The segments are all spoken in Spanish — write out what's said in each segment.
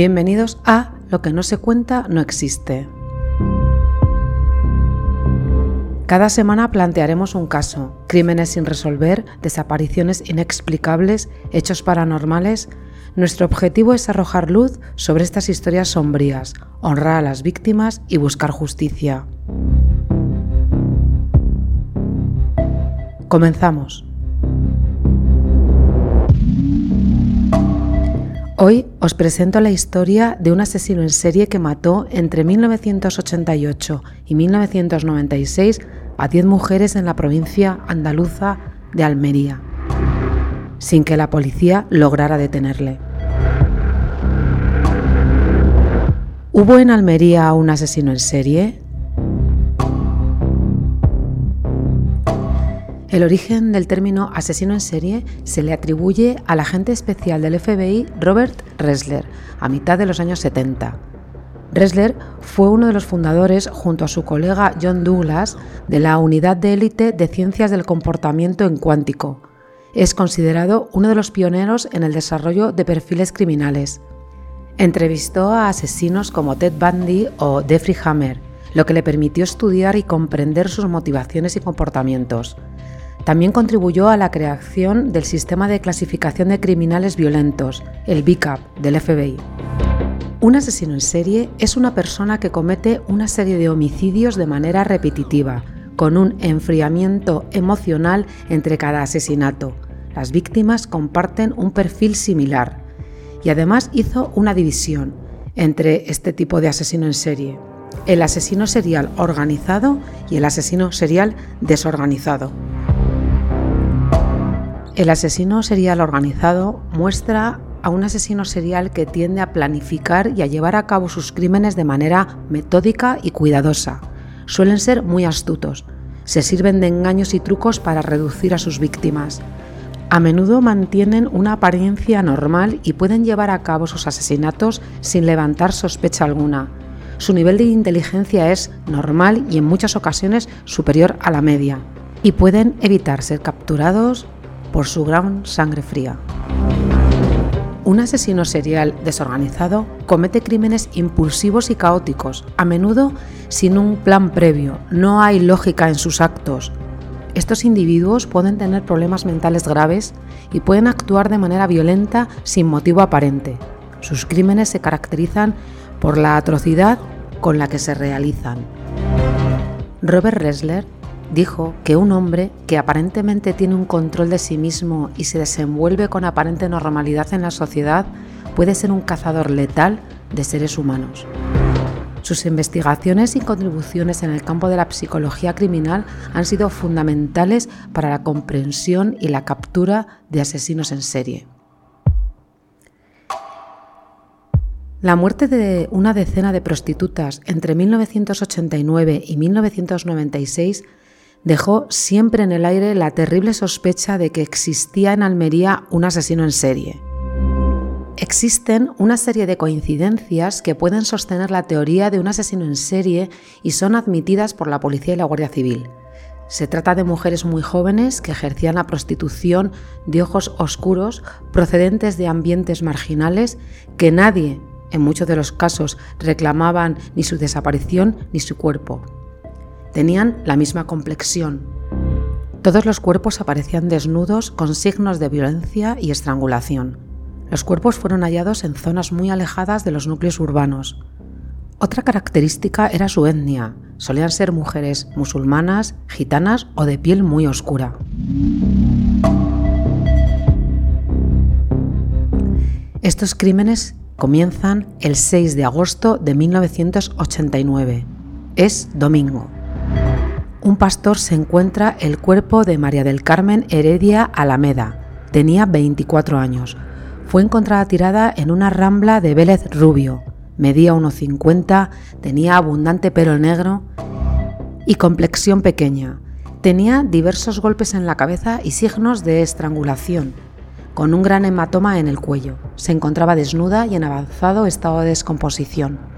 Bienvenidos a Lo que no se cuenta no existe. Cada semana plantearemos un caso, crímenes sin resolver, desapariciones inexplicables, hechos paranormales. Nuestro objetivo es arrojar luz sobre estas historias sombrías, honrar a las víctimas y buscar justicia. Comenzamos. Hoy os presento la historia de un asesino en serie que mató entre 1988 y 1996 a 10 mujeres en la provincia andaluza de Almería, sin que la policía lograra detenerle. ¿Hubo en Almería un asesino en serie? El origen del término asesino en serie se le atribuye al agente especial del FBI Robert Ressler a mitad de los años 70. Ressler fue uno de los fundadores, junto a su colega John Douglas, de la Unidad de Élite de Ciencias del Comportamiento en Cuántico. Es considerado uno de los pioneros en el desarrollo de perfiles criminales. Entrevistó a asesinos como Ted Bundy o Jeffrey Hammer, lo que le permitió estudiar y comprender sus motivaciones y comportamientos. También contribuyó a la creación del sistema de clasificación de criminales violentos, el BICAP, del FBI. Un asesino en serie es una persona que comete una serie de homicidios de manera repetitiva, con un enfriamiento emocional entre cada asesinato. Las víctimas comparten un perfil similar y además hizo una división entre este tipo de asesino en serie, el asesino serial organizado y el asesino serial desorganizado. El asesino serial organizado muestra a un asesino serial que tiende a planificar y a llevar a cabo sus crímenes de manera metódica y cuidadosa. Suelen ser muy astutos. Se sirven de engaños y trucos para reducir a sus víctimas. A menudo mantienen una apariencia normal y pueden llevar a cabo sus asesinatos sin levantar sospecha alguna. Su nivel de inteligencia es normal y en muchas ocasiones superior a la media, y pueden evitar ser capturados por su gran sangre fría. Un asesino serial desorganizado comete crímenes impulsivos y caóticos, a menudo sin un plan previo, no hay lógica en sus actos. Estos individuos pueden tener problemas mentales graves y pueden actuar de manera violenta sin motivo aparente. Sus crímenes se caracterizan por la atrocidad con la que se realizan. Robert Ressler dijo que un hombre que aparentemente tiene un control de sí mismo y se desenvuelve con aparente normalidad en la sociedad puede ser un cazador letal de seres humanos. Sus investigaciones y contribuciones en el campo de la psicología criminal han sido fundamentales para la comprensión y la captura de asesinos en serie. La muerte de una decena de prostitutas entre 1989 y 1996 dejó siempre en el aire la terrible sospecha de que existía en Almería un asesino en serie. Existen una serie de coincidencias que pueden sostener la teoría de un asesino en serie y son admitidas por la policía y la Guardia Civil. Se trata de mujeres muy jóvenes que ejercían la prostitución de ojos oscuros procedentes de ambientes marginales que nadie, en muchos de los casos, reclamaban ni su desaparición ni su cuerpo. Tenían la misma complexión. Todos los cuerpos aparecían desnudos con signos de violencia y estrangulación. Los cuerpos fueron hallados en zonas muy alejadas de los núcleos urbanos. Otra característica era su etnia. Solían ser mujeres musulmanas, gitanas o de piel muy oscura. Estos crímenes comienzan el 6 de agosto de 1989. Es domingo un pastor se encuentra el cuerpo de María del Carmen Heredia Alameda. Tenía 24 años. Fue encontrada tirada en una rambla de Vélez Rubio. Medía 1,50, tenía abundante pelo negro y complexión pequeña. Tenía diversos golpes en la cabeza y signos de estrangulación, con un gran hematoma en el cuello. Se encontraba desnuda y en avanzado estado de descomposición.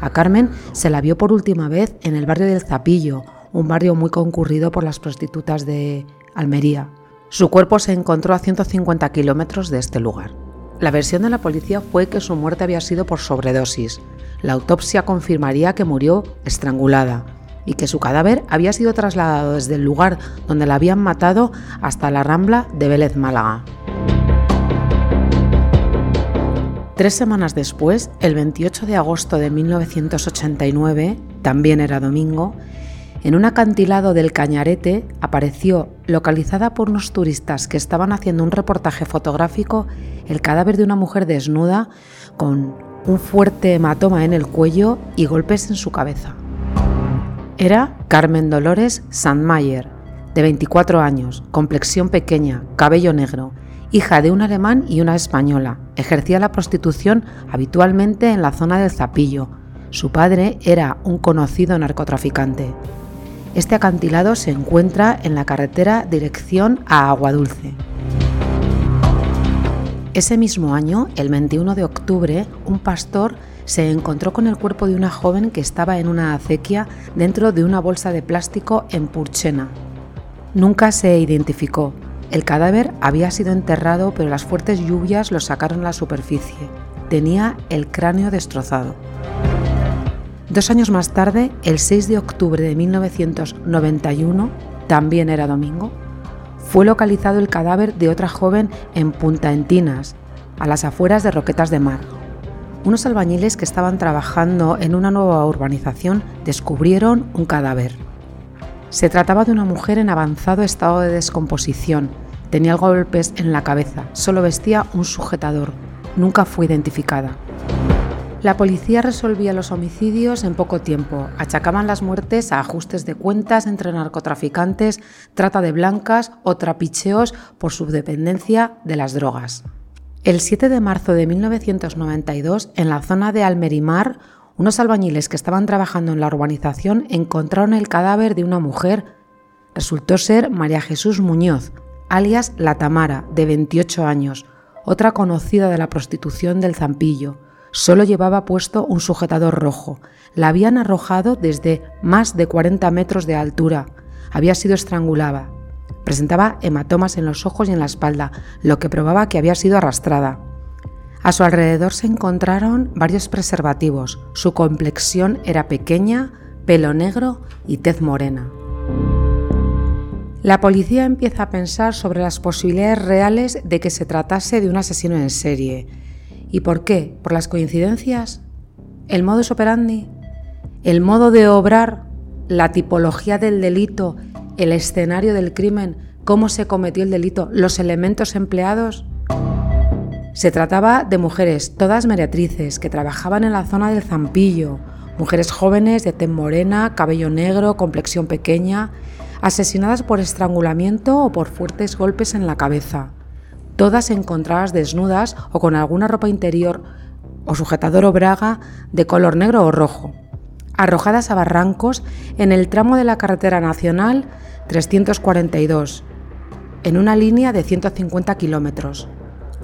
A Carmen se la vio por última vez en el barrio del Zapillo, un barrio muy concurrido por las prostitutas de Almería. Su cuerpo se encontró a 150 kilómetros de este lugar. La versión de la policía fue que su muerte había sido por sobredosis. La autopsia confirmaría que murió estrangulada y que su cadáver había sido trasladado desde el lugar donde la habían matado hasta la rambla de Vélez Málaga. Tres semanas después, el 28 de agosto de 1989, también era domingo, en un acantilado del Cañarete apareció, localizada por unos turistas que estaban haciendo un reportaje fotográfico, el cadáver de una mujer desnuda con un fuerte hematoma en el cuello y golpes en su cabeza. Era Carmen Dolores Sandmayer, de 24 años, complexión pequeña, cabello negro, hija de un alemán y una española. Ejercía la prostitución habitualmente en la zona del Zapillo. Su padre era un conocido narcotraficante. Este acantilado se encuentra en la carretera dirección a Aguadulce. Ese mismo año, el 21 de octubre, un pastor se encontró con el cuerpo de una joven que estaba en una acequia dentro de una bolsa de plástico en Purchena. Nunca se identificó, el cadáver había sido enterrado, pero las fuertes lluvias lo sacaron a la superficie. Tenía el cráneo destrozado. Dos años más tarde, el 6 de octubre de 1991, también era domingo, fue localizado el cadáver de otra joven en Punta Entinas, a las afueras de Roquetas de Mar. Unos albañiles que estaban trabajando en una nueva urbanización descubrieron un cadáver. Se trataba de una mujer en avanzado estado de descomposición. Tenía golpes en la cabeza, solo vestía un sujetador. Nunca fue identificada. La policía resolvía los homicidios en poco tiempo. Achacaban las muertes a ajustes de cuentas entre narcotraficantes, trata de blancas o trapicheos por su dependencia de las drogas. El 7 de marzo de 1992, en la zona de Almerimar, unos albañiles que estaban trabajando en la urbanización encontraron el cadáver de una mujer. Resultó ser María Jesús Muñoz, alias La Tamara, de 28 años, otra conocida de la prostitución del Zampillo. Solo llevaba puesto un sujetador rojo. La habían arrojado desde más de 40 metros de altura. Había sido estrangulada. Presentaba hematomas en los ojos y en la espalda, lo que probaba que había sido arrastrada. A su alrededor se encontraron varios preservativos. Su complexión era pequeña, pelo negro y tez morena. La policía empieza a pensar sobre las posibilidades reales de que se tratase de un asesino en serie. ¿Y por qué? ¿Por las coincidencias? ¿El modus operandi? ¿El modo de obrar? ¿La tipología del delito? ¿El escenario del crimen? ¿Cómo se cometió el delito? ¿Los elementos empleados? Se trataba de mujeres, todas meretrices, que trabajaban en la zona del Zampillo, mujeres jóvenes de tez morena, cabello negro, complexión pequeña, asesinadas por estrangulamiento o por fuertes golpes en la cabeza, todas encontradas desnudas o con alguna ropa interior o sujetador o braga de color negro o rojo, arrojadas a barrancos en el tramo de la carretera nacional 342, en una línea de 150 kilómetros.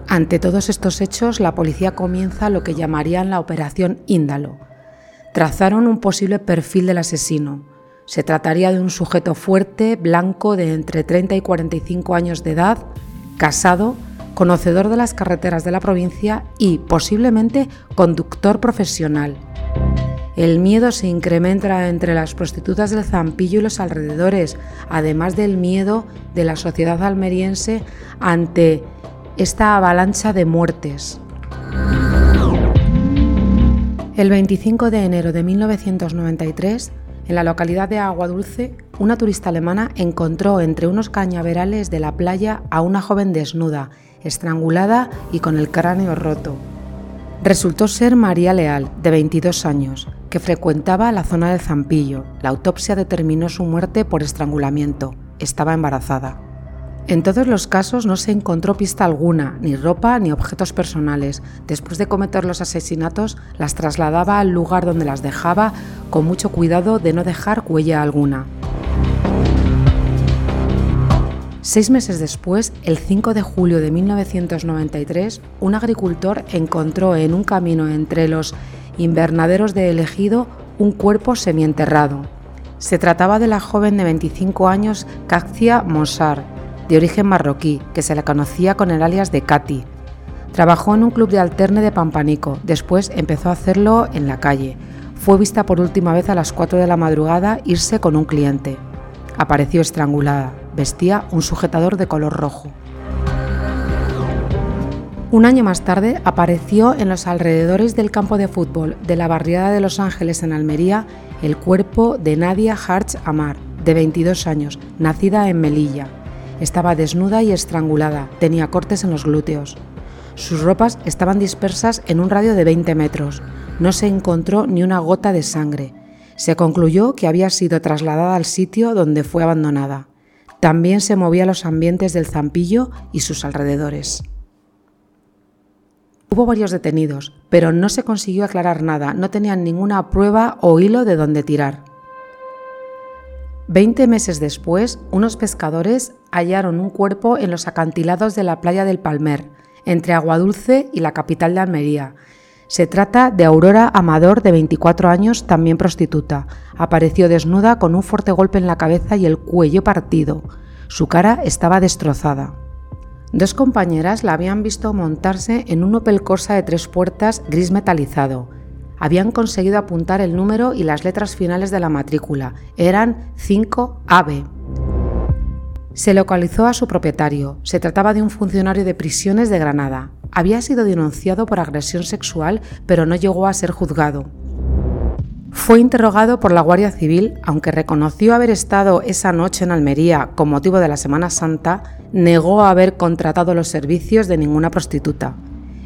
Ante todos estos hechos, la policía comienza lo que llamarían la Operación Índalo. Trazaron un posible perfil del asesino. Se trataría de un sujeto fuerte, blanco, de entre 30 y 45 años de edad, casado, conocedor de las carreteras de la provincia y, posiblemente, conductor profesional. El miedo se incrementa entre las prostitutas del Zampillo y los alrededores, además del miedo de la sociedad almeriense ante esta avalancha de muertes. El 25 de enero de 1993, en la localidad de Aguadulce, una turista alemana encontró entre unos cañaverales de la playa a una joven desnuda, estrangulada y con el cráneo roto. Resultó ser María Leal, de 22 años, que frecuentaba la zona del Zampillo. La autopsia determinó su muerte por estrangulamiento. Estaba embarazada. En todos los casos no se encontró pista alguna, ni ropa ni objetos personales. Después de cometer los asesinatos, las trasladaba al lugar donde las dejaba con mucho cuidado de no dejar huella alguna. Seis meses después, el 5 de julio de 1993, un agricultor encontró en un camino entre los invernaderos de Elegido un cuerpo semienterrado. Se trataba de la joven de 25 años Caxia Monsar, de origen marroquí, que se la conocía con el alias de Katy. Trabajó en un club de alterne de Pampanico, después empezó a hacerlo en la calle. Fue vista por última vez a las 4 de la madrugada irse con un cliente. Apareció estrangulada, vestía un sujetador de color rojo. Un año más tarde apareció en los alrededores del campo de fútbol de la barriada de Los Ángeles en Almería el cuerpo de Nadia Hartz Amar, de 22 años, nacida en Melilla. Estaba desnuda y estrangulada, tenía cortes en los glúteos. Sus ropas estaban dispersas en un radio de 20 metros. No se encontró ni una gota de sangre. Se concluyó que había sido trasladada al sitio donde fue abandonada. También se movía los ambientes del Zampillo y sus alrededores. Hubo varios detenidos, pero no se consiguió aclarar nada, no tenían ninguna prueba o hilo de dónde tirar. Veinte meses después, unos pescadores hallaron un cuerpo en los acantilados de la playa del Palmer, entre Aguadulce y la capital de Almería. Se trata de Aurora Amador, de 24 años, también prostituta. Apareció desnuda con un fuerte golpe en la cabeza y el cuello partido. Su cara estaba destrozada. Dos compañeras la habían visto montarse en un Opel Corsa de tres puertas gris metalizado. Habían conseguido apuntar el número y las letras finales de la matrícula. Eran 5AB. Se localizó a su propietario. Se trataba de un funcionario de prisiones de Granada. Había sido denunciado por agresión sexual, pero no llegó a ser juzgado. Fue interrogado por la Guardia Civil, aunque reconoció haber estado esa noche en Almería con motivo de la Semana Santa, negó haber contratado los servicios de ninguna prostituta.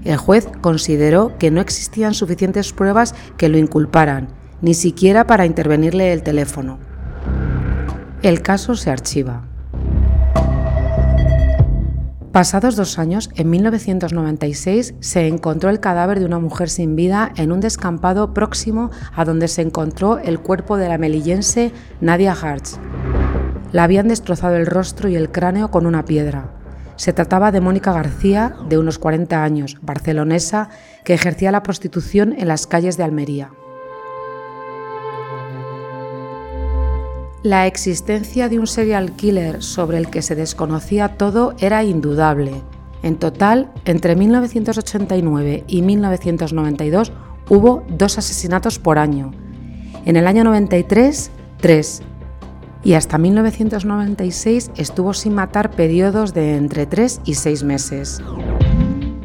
El juez consideró que no existían suficientes pruebas que lo inculparan, ni siquiera para intervenirle el teléfono. El caso se archiva. Pasados dos años, en 1996, se encontró el cadáver de una mujer sin vida en un descampado próximo a donde se encontró el cuerpo de la melillense Nadia Hartz. La habían destrozado el rostro y el cráneo con una piedra. Se trataba de Mónica García, de unos 40 años, barcelonesa, que ejercía la prostitución en las calles de Almería. La existencia de un serial killer sobre el que se desconocía todo era indudable. En total, entre 1989 y 1992 hubo dos asesinatos por año. En el año 93, tres. Y hasta 1996 estuvo sin matar periodos de entre tres y seis meses.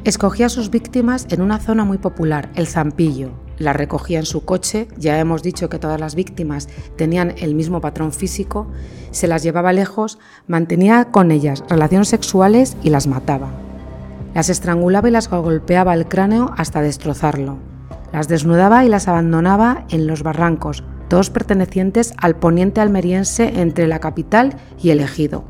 Escogía a sus víctimas en una zona muy popular, el Zampillo, la recogía en su coche, ya hemos dicho que todas las víctimas tenían el mismo patrón físico, se las llevaba lejos, mantenía con ellas relaciones sexuales y las mataba. Las estrangulaba y las golpeaba el cráneo hasta destrozarlo. Las desnudaba y las abandonaba en los barrancos, todos pertenecientes al poniente almeriense entre la capital y el ejido.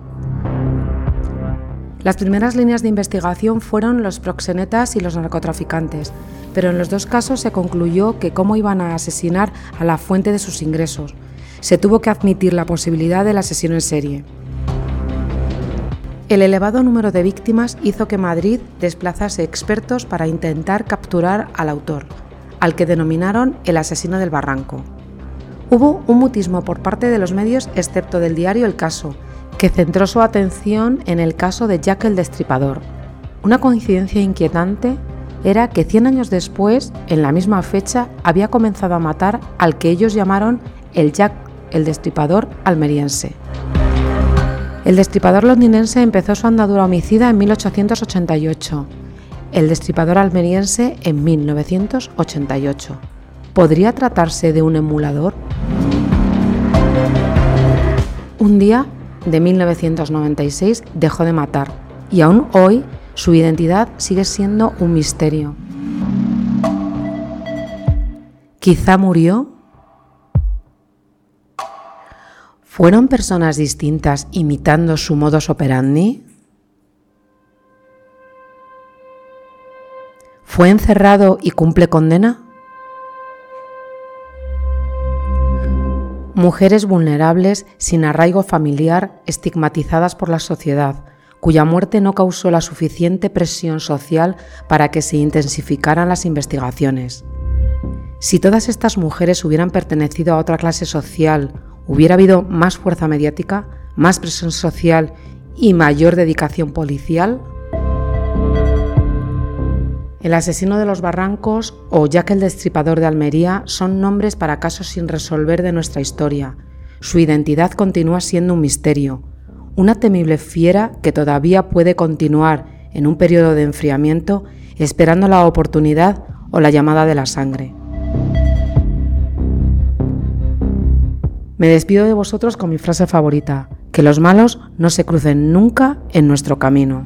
Las primeras líneas de investigación fueron los proxenetas y los narcotraficantes, pero en los dos casos se concluyó que cómo iban a asesinar a la fuente de sus ingresos. Se tuvo que admitir la posibilidad del asesino en serie. El elevado número de víctimas hizo que Madrid desplazase expertos para intentar capturar al autor, al que denominaron el asesino del barranco. Hubo un mutismo por parte de los medios, excepto del diario El Caso, que centró su atención en el caso de Jack el Destripador. Una coincidencia inquietante era que 100 años después, en la misma fecha, había comenzado a matar al que ellos llamaron el Jack, el destripador almeriense. El destripador londinense empezó su andadura homicida en 1888, el destripador almeriense en 1988. ¿Podría tratarse de un emulador? Un día de 1996 dejó de matar y aún hoy su identidad sigue siendo un misterio. Quizá murió. ¿Fueron personas distintas imitando su modus operandi? ¿Fue encerrado y cumple condena? Mujeres vulnerables, sin arraigo familiar, estigmatizadas por la sociedad, cuya muerte no causó la suficiente presión social para que se intensificaran las investigaciones. Si todas estas mujeres hubieran pertenecido a otra clase social, hubiera habido más fuerza mediática, más presión social y mayor dedicación policial. El asesino de los barrancos o Jack el destripador de Almería son nombres para casos sin resolver de nuestra historia. Su identidad continúa siendo un misterio, una temible fiera que todavía puede continuar en un periodo de enfriamiento esperando la oportunidad o la llamada de la sangre. Me despido de vosotros con mi frase favorita, que los malos no se crucen nunca en nuestro camino.